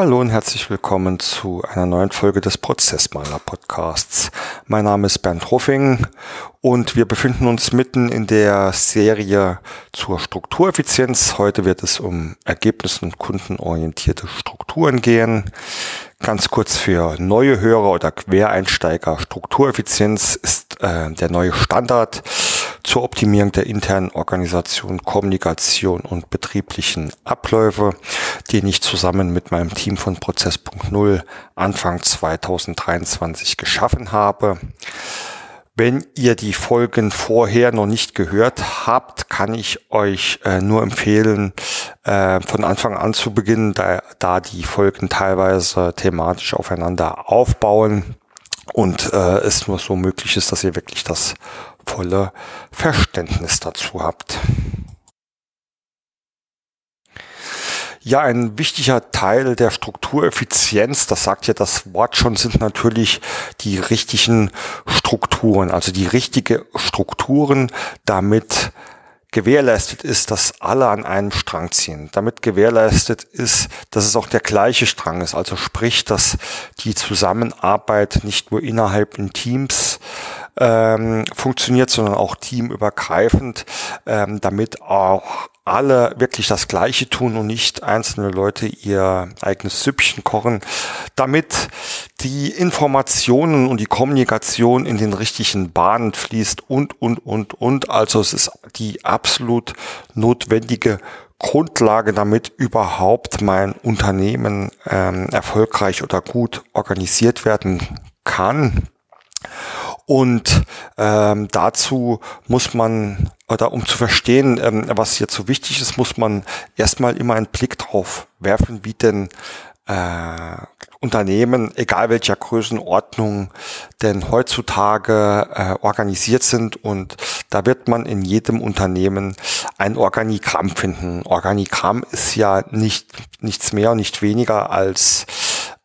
Hallo und herzlich willkommen zu einer neuen Folge des Prozessmaler Podcasts. Mein Name ist Bernd Hoffing und wir befinden uns mitten in der Serie zur Struktureffizienz. Heute wird es um Ergebnis- und kundenorientierte Strukturen gehen. Ganz kurz für neue Hörer oder Quereinsteiger. Struktureffizienz ist äh, der neue Standard zur Optimierung der internen Organisation, Kommunikation und betrieblichen Abläufe, den ich zusammen mit meinem Team von Prozess.0 Anfang 2023 geschaffen habe. Wenn ihr die Folgen vorher noch nicht gehört habt, kann ich euch äh, nur empfehlen, äh, von Anfang an zu beginnen, da, da die Folgen teilweise thematisch aufeinander aufbauen und äh, es nur so möglich ist, dass ihr wirklich das volle Verständnis dazu habt. Ja, ein wichtiger Teil der Struktureffizienz, das sagt ja das Wort schon, sind natürlich die richtigen Strukturen, also die richtige Strukturen, damit gewährleistet ist, dass alle an einem Strang ziehen. Damit gewährleistet ist, dass es auch der gleiche Strang ist. Also sprich, dass die Zusammenarbeit nicht nur innerhalb in Teams ähm, funktioniert, sondern auch teamübergreifend, ähm, damit auch alle wirklich das Gleiche tun und nicht einzelne Leute ihr eigenes Süppchen kochen, damit die Informationen und die Kommunikation in den richtigen Bahnen fließt und, und, und, und. Also es ist die absolut notwendige Grundlage, damit überhaupt mein Unternehmen ähm, erfolgreich oder gut organisiert werden kann. Und ähm, dazu muss man, oder um zu verstehen, ähm, was jetzt so wichtig ist, muss man erstmal immer einen Blick drauf werfen, wie denn äh, Unternehmen, egal welcher Größenordnung, denn heutzutage äh, organisiert sind und da wird man in jedem Unternehmen ein Organigramm finden. Organigramm ist ja nicht nichts mehr und nicht weniger als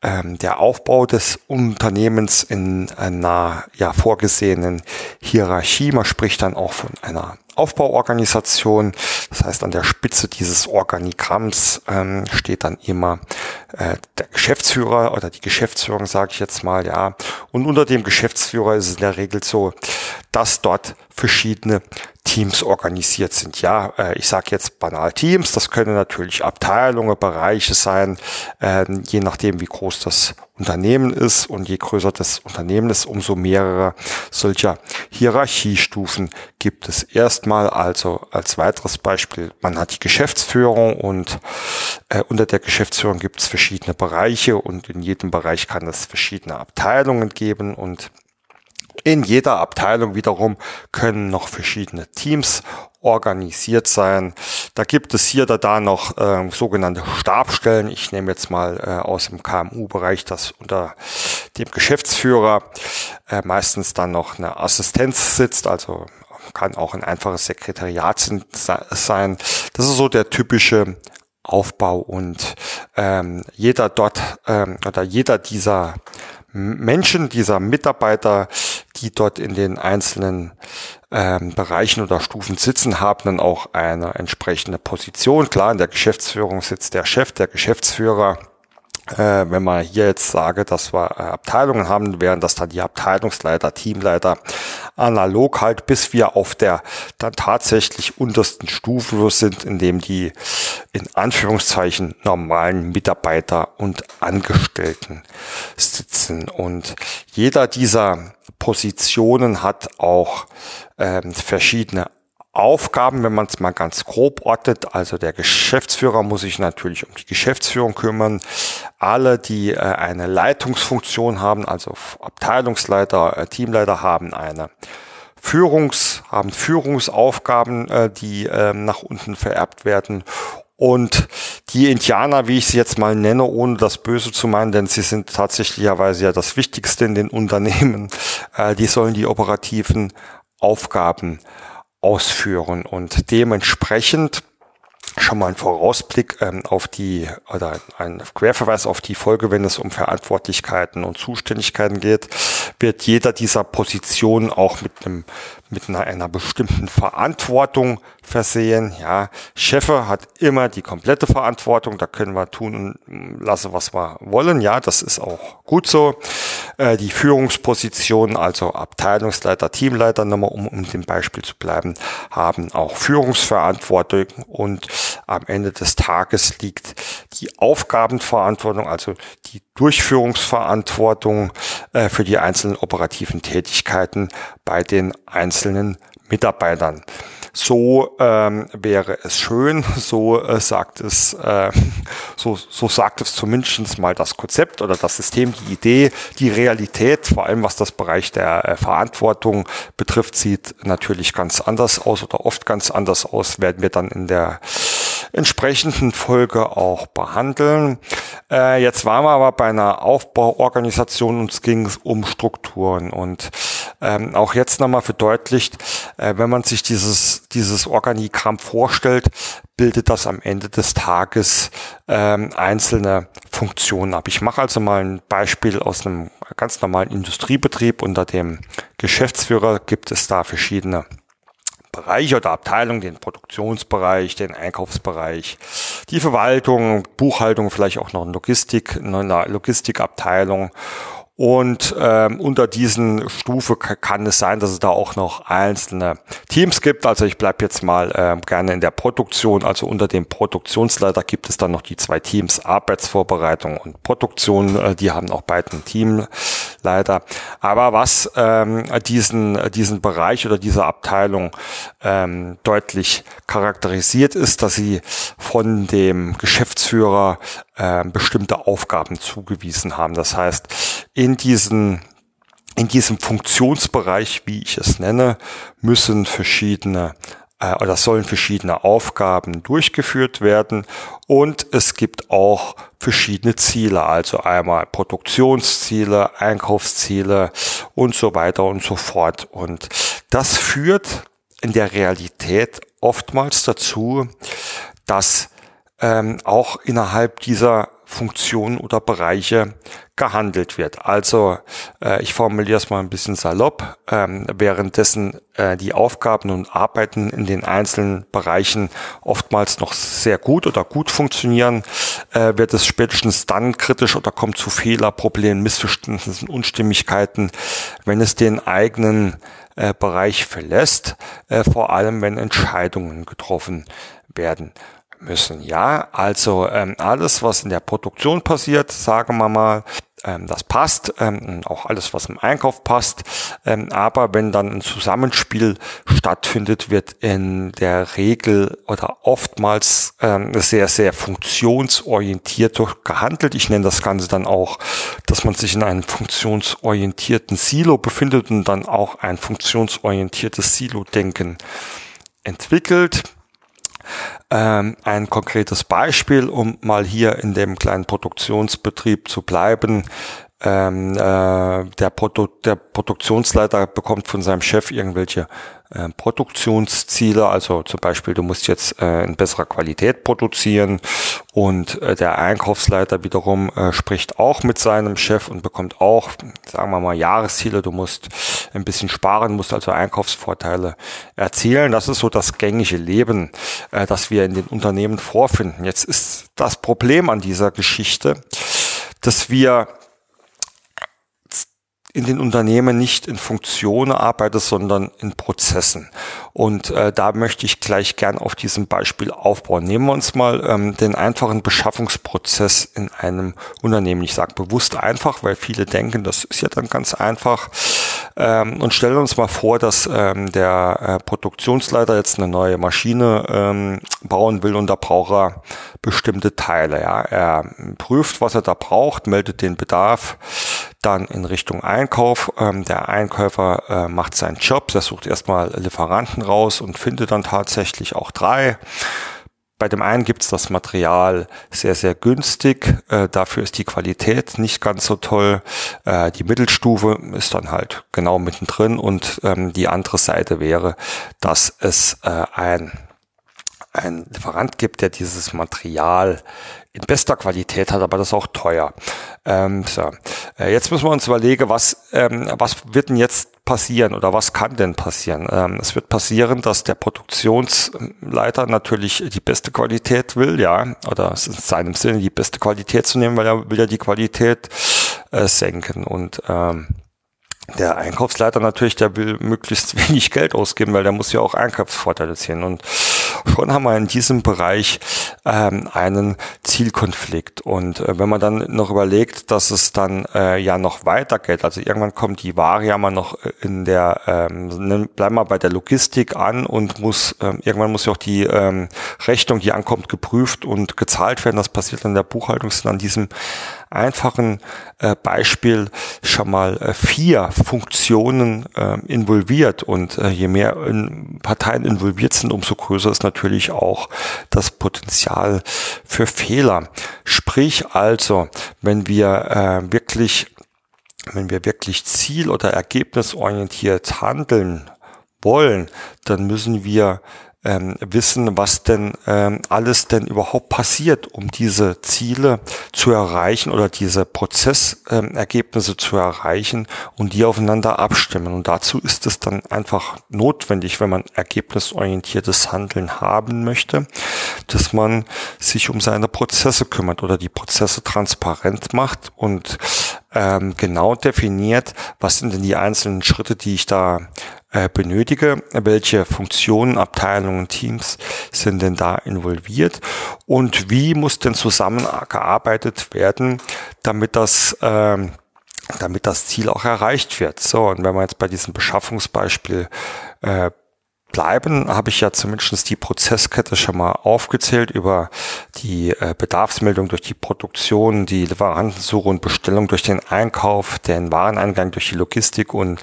ähm, der Aufbau des Unternehmens in einer ja, vorgesehenen Hierarchie. Man spricht dann auch von einer Aufbauorganisation. Das heißt, an der Spitze dieses Organigramms ähm, steht dann immer äh, der Geschäftsführer oder die Geschäftsführung, sage ich jetzt mal, ja. Und unter dem Geschäftsführer ist es in der Regel so, dass dort verschiedene Teams organisiert sind. Ja, äh, ich sage jetzt banal Teams, das können natürlich Abteilungen, Bereiche sein, äh, je nachdem, wie groß das Unternehmen ist und je größer das Unternehmen ist, umso mehrere solcher Hierarchiestufen gibt es erstmal. Also als weiteres Beispiel, man hat die Geschäftsführung und äh, unter der Geschäftsführung gibt es verschiedene Bereiche und in jedem Bereich kann es verschiedene Abteilungen geben und in jeder Abteilung wiederum können noch verschiedene Teams organisiert sein. Da gibt es hier oder da noch äh, sogenannte Stabstellen. Ich nehme jetzt mal äh, aus dem KMU-Bereich das unter dem Geschäftsführer äh, meistens dann noch eine Assistenz sitzt, also kann auch ein einfaches Sekretariat sein. Das ist so der typische Aufbau und ähm, jeder dort ähm, oder jeder dieser Menschen, dieser Mitarbeiter, die dort in den einzelnen ähm, Bereichen oder Stufen sitzen, haben dann auch eine entsprechende Position. Klar, in der Geschäftsführung sitzt der Chef, der Geschäftsführer äh, wenn man hier jetzt sage, dass wir äh, Abteilungen haben, wären das dann die Abteilungsleiter, Teamleiter, analog halt, bis wir auf der dann tatsächlich untersten Stufe sind, in dem die in Anführungszeichen normalen Mitarbeiter und Angestellten sitzen. Und jeder dieser Positionen hat auch ähm, verschiedene Aufgaben, wenn man es mal ganz grob ordnet. Also der Geschäftsführer muss sich natürlich um die Geschäftsführung kümmern. Alle, die äh, eine Leitungsfunktion haben, also Abteilungsleiter, äh, Teamleiter haben eine Führungs, haben Führungsaufgaben, äh, die äh, nach unten vererbt werden. Und die Indianer, wie ich sie jetzt mal nenne, ohne das Böse zu meinen, denn sie sind tatsächlicherweise ja das Wichtigste in den Unternehmen, äh, die sollen die operativen Aufgaben ausführen. Und dementsprechend schon mal ein Vorausblick ähm, auf die oder ein Querverweis auf die Folge, wenn es um Verantwortlichkeiten und Zuständigkeiten geht, wird jeder dieser Positionen auch mit einem mit einer, einer bestimmten Verantwortung versehen. Ja, Chefe hat immer die komplette Verantwortung. Da können wir tun und lassen, was wir wollen. Ja, das ist auch gut so. Äh, die Führungspositionen, also Abteilungsleiter, Teamleiter, nochmal um, um dem Beispiel zu bleiben, haben auch Führungsverantwortung und am Ende des Tages liegt die Aufgabenverantwortung, also die Durchführungsverantwortung äh, für die einzelnen operativen Tätigkeiten bei den einzelnen Mitarbeitern. So ähm, wäre es schön, so äh, sagt es, äh, so, so sagt es zumindest mal das Konzept oder das System, die Idee, die Realität, vor allem was das Bereich der äh, Verantwortung betrifft, sieht natürlich ganz anders aus oder oft ganz anders aus, werden wir dann in der entsprechenden Folge auch behandeln. Äh, jetzt waren wir aber bei einer Aufbauorganisation und es ging um Strukturen und ähm, auch jetzt nochmal verdeutlicht, äh, wenn man sich dieses, dieses Organigramm vorstellt, bildet das am Ende des Tages ähm, einzelne Funktionen ab. Ich mache also mal ein Beispiel aus einem ganz normalen Industriebetrieb. Unter dem Geschäftsführer gibt es da verschiedene Bereiche oder Abteilungen, den Produktionsbereich, den Einkaufsbereich, die Verwaltung, Buchhaltung, vielleicht auch noch Logistik, eine Logistikabteilung und ähm, unter diesen Stufe kann es sein, dass es da auch noch einzelne Teams gibt. Also ich bleibe jetzt mal ähm, gerne in der Produktion. Also unter dem Produktionsleiter gibt es dann noch die zwei Teams Arbeitsvorbereitung und Produktion. Äh, die haben auch beiden Teamleiter. Aber was ähm, diesen, diesen Bereich oder diese Abteilung ähm, deutlich charakterisiert ist, dass sie von dem Geschäftsführer äh, bestimmte Aufgaben zugewiesen haben. Das heißt, in diesen in diesem Funktionsbereich, wie ich es nenne, müssen verschiedene äh, oder sollen verschiedene Aufgaben durchgeführt werden und es gibt auch verschiedene Ziele, also einmal Produktionsziele, Einkaufsziele und so weiter und so fort. Und das führt in der Realität oftmals dazu, dass ähm, auch innerhalb dieser Funktionen oder Bereiche gehandelt wird. Also äh, ich formuliere es mal ein bisschen salopp, ähm, währenddessen äh, die Aufgaben und Arbeiten in den einzelnen Bereichen oftmals noch sehr gut oder gut funktionieren, äh, wird es spätestens dann kritisch oder kommt zu Fehler, Problemen, Missverständnissen, Unstimmigkeiten, wenn es den eigenen äh, Bereich verlässt, äh, vor allem wenn Entscheidungen getroffen werden müssen. Ja, also ähm, alles, was in der Produktion passiert, sagen wir mal, ähm, das passt, ähm, auch alles, was im Einkauf passt. Ähm, aber wenn dann ein Zusammenspiel stattfindet, wird in der Regel oder oftmals ähm, sehr, sehr funktionsorientiert gehandelt. Ich nenne das Ganze dann auch, dass man sich in einem funktionsorientierten Silo befindet und dann auch ein funktionsorientiertes Silo-Denken entwickelt. Ähm, ein konkretes Beispiel, um mal hier in dem kleinen Produktionsbetrieb zu bleiben. Ähm, äh, der, Produ der Produktionsleiter bekommt von seinem Chef irgendwelche äh, Produktionsziele, also zum Beispiel, du musst jetzt äh, in besserer Qualität produzieren und äh, der Einkaufsleiter wiederum äh, spricht auch mit seinem Chef und bekommt auch, sagen wir mal, Jahresziele, du musst ein bisschen sparen, musst also Einkaufsvorteile erzielen. Das ist so das gängige Leben, äh, das wir in den Unternehmen vorfinden. Jetzt ist das Problem an dieser Geschichte, dass wir in den Unternehmen nicht in Funktionen arbeite, sondern in Prozessen. Und äh, da möchte ich gleich gern auf diesem Beispiel aufbauen. Nehmen wir uns mal ähm, den einfachen Beschaffungsprozess in einem Unternehmen. Ich sage bewusst einfach, weil viele denken, das ist ja dann ganz einfach. Ähm, und stellen uns mal vor, dass ähm, der äh, Produktionsleiter jetzt eine neue Maschine ähm, bauen will und da braucht er bestimmte Teile. Ja. Er prüft, was er da braucht, meldet den Bedarf dann in Richtung Einkauf. Ähm, der Einkäufer äh, macht seinen Job, der sucht erstmal Lieferanten raus und findet dann tatsächlich auch drei. Bei dem einen gibt's das Material sehr, sehr günstig. Äh, dafür ist die Qualität nicht ganz so toll. Äh, die Mittelstufe ist dann halt genau mittendrin und ähm, die andere Seite wäre, dass es äh, ein ein Lieferant gibt, der dieses Material in bester Qualität hat, aber das ist auch teuer. Ähm, so. Äh, jetzt müssen wir uns überlegen, was, ähm, was wird denn jetzt passieren oder was kann denn passieren? Ähm, es wird passieren, dass der Produktionsleiter natürlich die beste Qualität will, ja, oder es ist in seinem Sinne die beste Qualität zu nehmen, weil er will ja die Qualität äh, senken und ähm, der Einkaufsleiter natürlich, der will möglichst wenig Geld ausgeben, weil der muss ja auch Einkaufsvorteile ziehen. Und schon haben wir in diesem Bereich ähm, einen Zielkonflikt. Und äh, wenn man dann noch überlegt, dass es dann äh, ja noch weitergeht, also irgendwann kommt die Ware ja mal noch in der, ähm, bleiben wir bei der Logistik an und muss, ähm, irgendwann muss ja auch die ähm, Rechnung, die ankommt, geprüft und gezahlt werden. Das passiert in der Buchhaltung, sind an diesem einfachen äh, Beispiel schon mal äh, vier Funktionen äh, involviert und äh, je mehr in Parteien involviert sind, umso größer ist natürlich auch das Potenzial für Fehler. Sprich also, wenn wir äh, wirklich wenn wir wirklich ziel- oder ergebnisorientiert handeln wollen, dann müssen wir ähm, wissen, was denn ähm, alles denn überhaupt passiert, um diese Ziele zu erreichen oder diese Prozessergebnisse ähm, zu erreichen und die aufeinander abstimmen. Und dazu ist es dann einfach notwendig, wenn man ergebnisorientiertes Handeln haben möchte, dass man sich um seine Prozesse kümmert oder die Prozesse transparent macht und ähm, genau definiert, was sind denn die einzelnen Schritte, die ich da äh, benötige, welche Funktionen, Abteilungen, Teams sind denn da involviert und wie muss denn zusammengearbeitet werden, damit das ähm, damit das Ziel auch erreicht wird. So, und wenn wir jetzt bei diesem Beschaffungsbeispiel äh, bleiben, habe ich ja zumindest die Prozesskette schon mal aufgezählt über die äh, Bedarfsmeldung durch die Produktion, die Lieferantensuche und Bestellung durch den Einkauf, den Wareneingang durch die Logistik und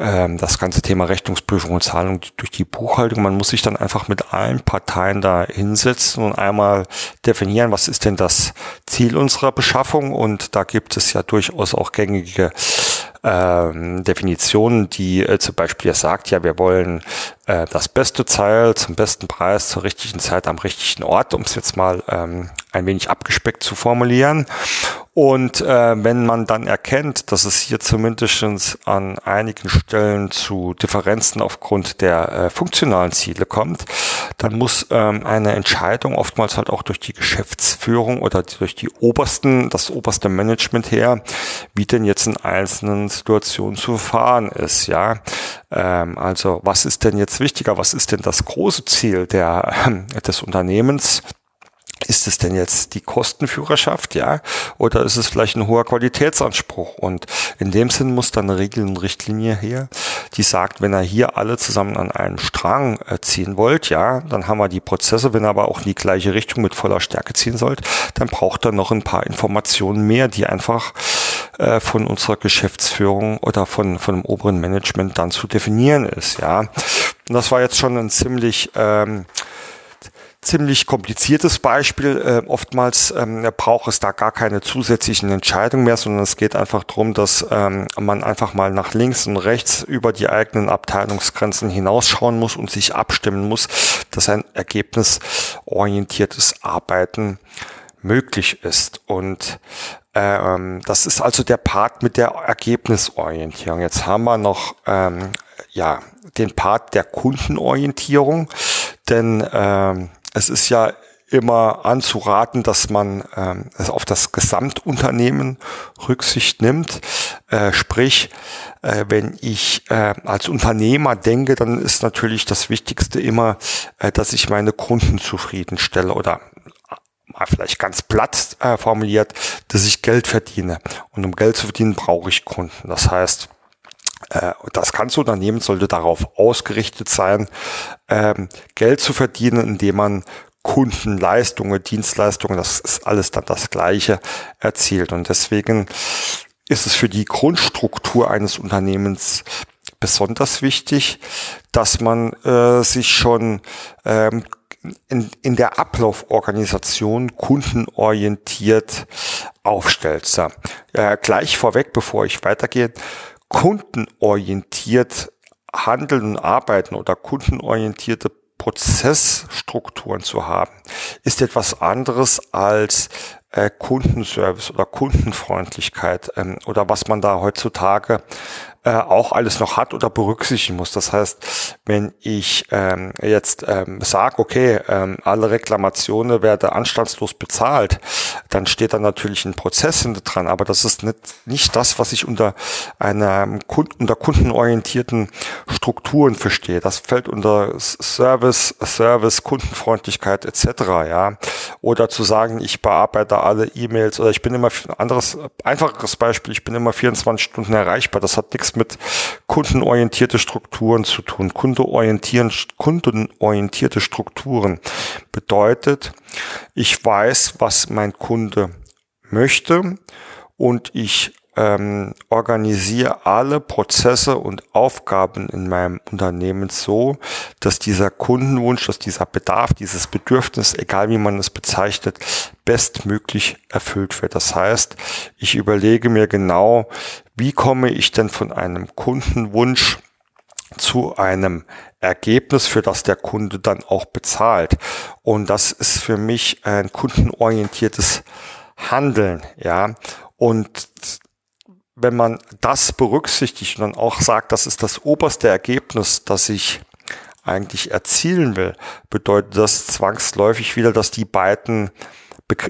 ähm, das ganze Thema Rechnungsprüfung und Zahlung durch die Buchhaltung. Man muss sich dann einfach mit allen Parteien da hinsetzen und einmal definieren, was ist denn das Ziel unserer Beschaffung und da gibt es ja durchaus auch gängige ähm, Definitionen, die äh, zum Beispiel sagt, ja, wir wollen äh, das beste Teil zum besten Preis zur richtigen Zeit am richtigen Ort, um es jetzt mal ähm, ein wenig abgespeckt zu formulieren. Und äh, wenn man dann erkennt, dass es hier zumindest an einigen Stellen zu Differenzen aufgrund der äh, funktionalen Ziele kommt, dann muss ähm, eine Entscheidung oftmals halt auch durch die Geschäftsführung oder durch die obersten, das oberste Management her, wie denn jetzt in einzelnen Situationen zu fahren ist. Ja, ähm, also was ist denn jetzt wichtiger? Was ist denn das große Ziel der äh, des Unternehmens? ist es denn jetzt die Kostenführerschaft, ja, oder ist es vielleicht ein hoher Qualitätsanspruch? Und in dem Sinn muss dann eine Regel und Richtlinie her, die sagt, wenn er hier alle zusammen an einen Strang äh, ziehen wollt, ja, dann haben wir die Prozesse, wenn er aber auch in die gleiche Richtung mit voller Stärke ziehen sollt, dann braucht er noch ein paar Informationen mehr, die einfach äh, von unserer Geschäftsführung oder von, von dem oberen Management dann zu definieren ist, ja. Und das war jetzt schon ein ziemlich ähm, ziemlich kompliziertes Beispiel. Äh, oftmals ähm, braucht es da gar keine zusätzlichen Entscheidungen mehr, sondern es geht einfach darum, dass ähm, man einfach mal nach links und rechts über die eigenen Abteilungsgrenzen hinausschauen muss und sich abstimmen muss, dass ein ergebnisorientiertes Arbeiten möglich ist. Und ähm, das ist also der Part mit der Ergebnisorientierung. Jetzt haben wir noch ähm, ja den Part der Kundenorientierung, denn ähm, es ist ja immer anzuraten, dass man ähm, auf das Gesamtunternehmen Rücksicht nimmt. Äh, sprich, äh, wenn ich äh, als Unternehmer denke, dann ist natürlich das Wichtigste immer, äh, dass ich meine Kunden zufriedenstelle oder mal vielleicht ganz platt äh, formuliert, dass ich Geld verdiene. Und um Geld zu verdienen, brauche ich Kunden. Das heißt, äh, das ganze Unternehmen sollte darauf ausgerichtet sein, ähm, Geld zu verdienen, indem man Kundenleistungen, Dienstleistungen, das ist alles dann das Gleiche erzielt. Und deswegen ist es für die Grundstruktur eines Unternehmens besonders wichtig, dass man äh, sich schon ähm, in, der Ablauforganisation kundenorientiert aufstellt. Äh, gleich vorweg, bevor ich weitergehe, kundenorientiert handeln und arbeiten oder kundenorientierte Prozessstrukturen zu haben, ist etwas anderes als äh, Kundenservice oder Kundenfreundlichkeit ähm, oder was man da heutzutage äh, auch alles noch hat oder berücksichtigen muss. Das heißt, wenn ich ähm, jetzt ähm, sage, okay, ähm, alle Reklamationen werden anstandslos bezahlt, dann steht da natürlich ein Prozess hinter dran, aber das ist nicht, nicht das, was ich unter einer Kunden, unter kundenorientierten Strukturen verstehe. Das fällt unter Service, Service, Kundenfreundlichkeit etc. Ja, oder zu sagen, ich bearbeite alle E-Mails oder ich bin immer ein anderes einfacheres Beispiel, ich bin immer 24 Stunden erreichbar. Das hat nichts mit kundenorientierte Strukturen zu tun. Kundenorientierte Strukturen bedeutet, ich weiß, was mein Kunde möchte und ich ähm, organisiere alle Prozesse und Aufgaben in meinem Unternehmen so, dass dieser Kundenwunsch, dass dieser Bedarf, dieses Bedürfnis, egal wie man es bezeichnet, bestmöglich erfüllt wird. Das heißt, ich überlege mir genau, wie komme ich denn von einem Kundenwunsch zu einem Ergebnis, für das der Kunde dann auch bezahlt. Und das ist für mich ein kundenorientiertes Handeln, ja. Und wenn man das berücksichtigt und dann auch sagt, das ist das oberste Ergebnis, das ich eigentlich erzielen will, bedeutet das zwangsläufig wieder, dass die beiden,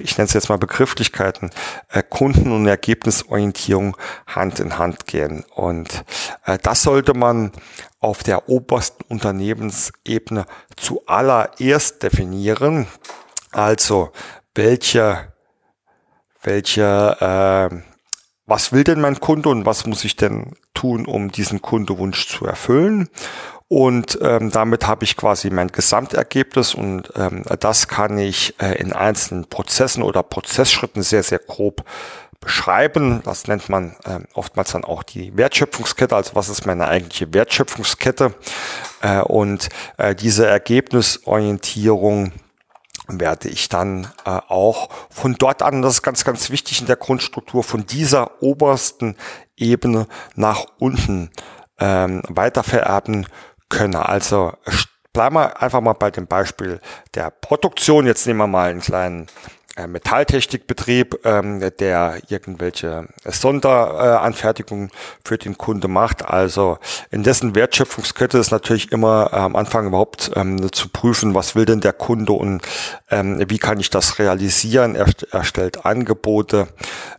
ich nenne es jetzt mal Begrifflichkeiten, äh, Kunden- und Ergebnisorientierung Hand in Hand gehen. Und äh, das sollte man auf der obersten Unternehmensebene zuallererst definieren. Also welche, welche äh, was will denn mein Kunde und was muss ich denn tun, um diesen Kundewunsch zu erfüllen. Und ähm, damit habe ich quasi mein Gesamtergebnis und ähm, das kann ich äh, in einzelnen Prozessen oder Prozessschritten sehr, sehr grob beschreiben. Das nennt man äh, oftmals dann auch die Wertschöpfungskette. Also was ist meine eigentliche Wertschöpfungskette? Äh, und äh, diese Ergebnisorientierung werde ich dann äh, auch von dort an, das ist ganz, ganz wichtig in der Grundstruktur, von dieser obersten Ebene nach unten ähm, weitervererben können. Also bleiben wir einfach mal bei dem Beispiel der Produktion. Jetzt nehmen wir mal einen kleinen Metalltechnikbetrieb, ähm, der irgendwelche Sonderanfertigungen für den Kunde macht. Also in dessen Wertschöpfungskette ist natürlich immer äh, am Anfang überhaupt ähm, zu prüfen, was will denn der Kunde und ähm, wie kann ich das realisieren. Er, er stellt Angebote,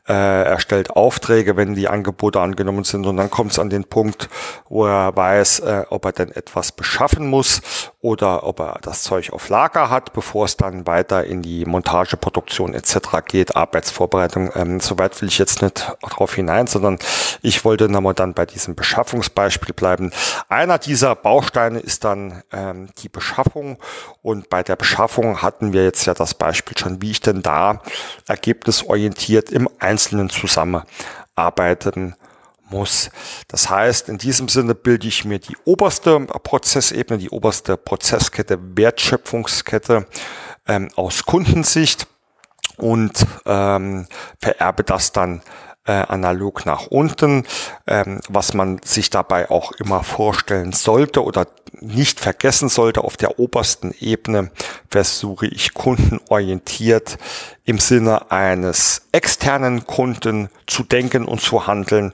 äh, er stellt Aufträge, wenn die Angebote angenommen sind und dann kommt es an den Punkt, wo er weiß, äh, ob er denn etwas beschaffen muss oder ob er das Zeug auf Lager hat, bevor es dann weiter in die Montageproduktion etc. geht, Arbeitsvorbereitung. Ähm, Soweit will ich jetzt nicht drauf hinein, sondern ich wollte nochmal dann bei diesem Beschaffungsbeispiel bleiben. Einer dieser Bausteine ist dann ähm, die Beschaffung und bei der Beschaffung hatten wir jetzt ja das Beispiel schon, wie ich denn da ergebnisorientiert im Einzelnen zusammenarbeiten muss. Das heißt, in diesem Sinne bilde ich mir die oberste Prozessebene, die oberste Prozesskette, Wertschöpfungskette ähm, aus Kundensicht und ähm, vererbe das dann äh, analog nach unten. Ähm, was man sich dabei auch immer vorstellen sollte oder nicht vergessen sollte, auf der obersten Ebene versuche ich kundenorientiert im Sinne eines externen Kunden zu denken und zu handeln.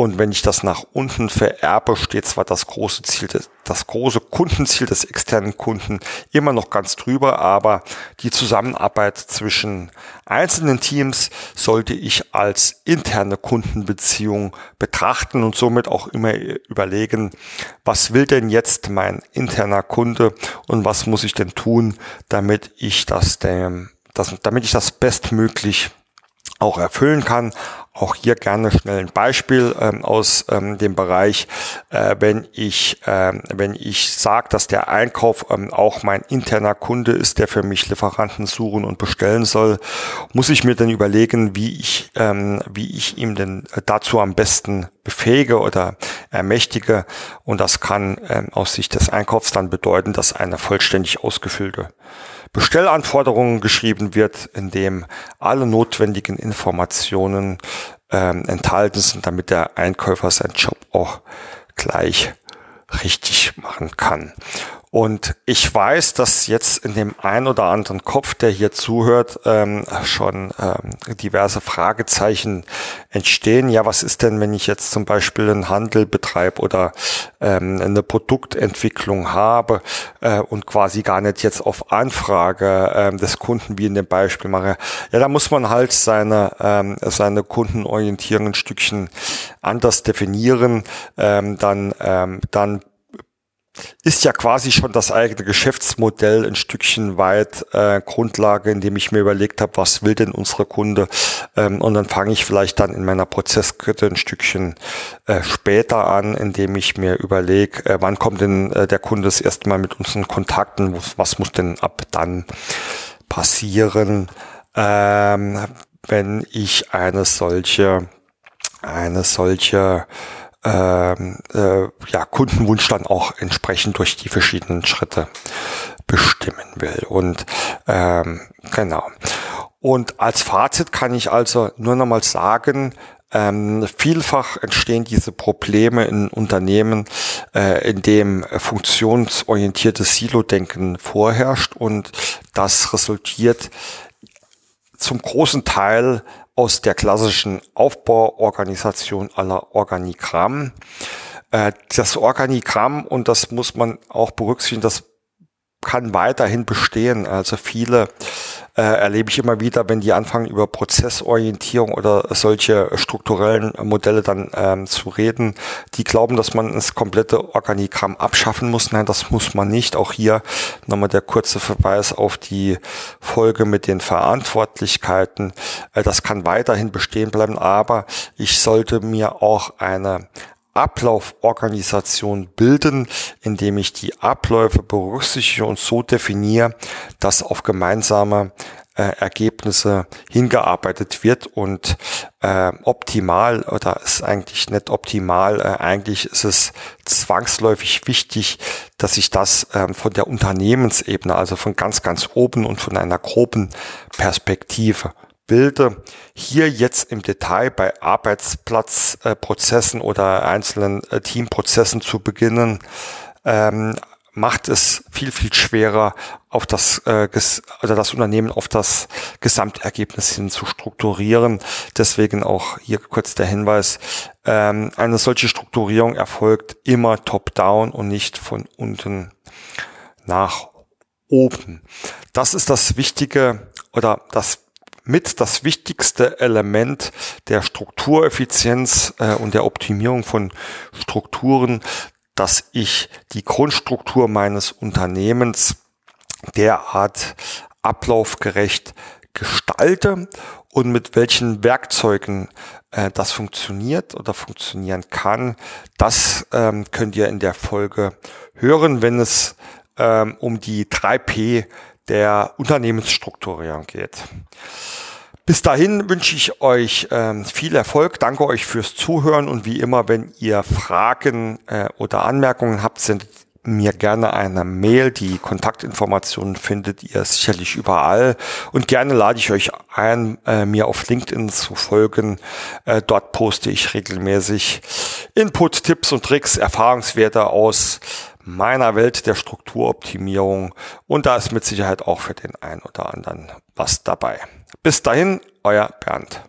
Und wenn ich das nach unten vererbe, steht zwar das große Ziel, das große Kundenziel des externen Kunden immer noch ganz drüber, aber die Zusammenarbeit zwischen einzelnen Teams sollte ich als interne Kundenbeziehung betrachten und somit auch immer überlegen, was will denn jetzt mein interner Kunde und was muss ich denn tun, damit ich das das, damit ich das bestmöglich auch erfüllen kann. Auch hier gerne schnell ein Beispiel ähm, aus ähm, dem Bereich, äh, wenn ich ähm, wenn ich sage, dass der Einkauf ähm, auch mein interner Kunde ist, der für mich Lieferanten suchen und bestellen soll, muss ich mir dann überlegen, wie ich ähm, wie ich ihm denn dazu am besten befähige oder ermächtige. Und das kann ähm, aus Sicht des Einkaufs dann bedeuten, dass eine vollständig ausgefüllte Bestellanforderungen geschrieben wird, in dem alle notwendigen Informationen ähm, enthalten sind, damit der Einkäufer seinen Job auch gleich richtig machen kann. Und ich weiß, dass jetzt in dem ein oder anderen Kopf, der hier zuhört, ähm, schon ähm, diverse Fragezeichen entstehen. Ja, was ist denn, wenn ich jetzt zum Beispiel einen Handel betreibe oder ähm, eine Produktentwicklung habe äh, und quasi gar nicht jetzt auf Anfrage ähm, des Kunden wie in dem Beispiel mache? Ja, da muss man halt seine, ähm, seine Kundenorientierung ein Stückchen anders definieren. Ähm, dann, ähm, dann ist ja quasi schon das eigene Geschäftsmodell ein Stückchen weit äh, Grundlage, indem ich mir überlegt habe, was will denn unsere Kunde? Ähm, und dann fange ich vielleicht dann in meiner Prozesskette ein Stückchen äh, später an, indem ich mir überlege, äh, wann kommt denn äh, der Kunde das erste Mal mit unseren Kontakten, was, muss denn ab dann passieren, ähm, wenn ich eine solche eine solche ähm, äh, ja, Kundenwunsch dann auch entsprechend durch die verschiedenen Schritte bestimmen will. Und ähm, genau. Und als Fazit kann ich also nur nochmal sagen, ähm, vielfach entstehen diese Probleme in Unternehmen, äh, in dem funktionsorientiertes Silo-Denken vorherrscht und das resultiert zum großen Teil aus der klassischen Aufbauorganisation aller Organigramm. Äh, das Organigramm, und das muss man auch berücksichtigen, das kann weiterhin bestehen. Also viele äh, erlebe ich immer wieder, wenn die anfangen über Prozessorientierung oder solche strukturellen Modelle dann ähm, zu reden, die glauben, dass man das komplette Organigramm abschaffen muss. Nein, das muss man nicht. Auch hier nochmal der kurze Verweis auf die Folge mit den Verantwortlichkeiten. Äh, das kann weiterhin bestehen bleiben, aber ich sollte mir auch eine Ablauforganisation bilden, indem ich die Abläufe berücksichtige und so definiere, dass auf gemeinsame äh, Ergebnisse hingearbeitet wird und äh, optimal oder ist eigentlich nicht optimal, äh, eigentlich ist es zwangsläufig wichtig, dass ich das äh, von der Unternehmensebene, also von ganz, ganz oben und von einer groben Perspektive bilde. Hier jetzt im Detail bei Arbeitsplatzprozessen äh, oder einzelnen äh, Teamprozessen zu beginnen, ähm, macht es viel, viel schwerer, auf das, äh, oder das Unternehmen auf das Gesamtergebnis hin zu strukturieren. Deswegen auch hier kurz der Hinweis, ähm, eine solche Strukturierung erfolgt immer top-down und nicht von unten nach oben. Das ist das Wichtige oder das mit das wichtigste Element der Struktureffizienz äh, und der Optimierung von Strukturen, dass ich die Grundstruktur meines Unternehmens derart ablaufgerecht gestalte und mit welchen Werkzeugen äh, das funktioniert oder funktionieren kann, das ähm, könnt ihr in der Folge hören, wenn es ähm, um die 3P der Unternehmensstrukturierung geht. Bis dahin wünsche ich euch ähm, viel Erfolg, danke euch fürs Zuhören und wie immer, wenn ihr Fragen äh, oder Anmerkungen habt, sendet mir gerne eine Mail. Die Kontaktinformationen findet ihr sicherlich überall. Und gerne lade ich euch ein, äh, mir auf LinkedIn zu folgen. Äh, dort poste ich regelmäßig Input, Tipps und Tricks, Erfahrungswerte aus meiner Welt der Strukturoptimierung und da ist mit Sicherheit auch für den einen oder anderen was dabei. Bis dahin, euer Bernd.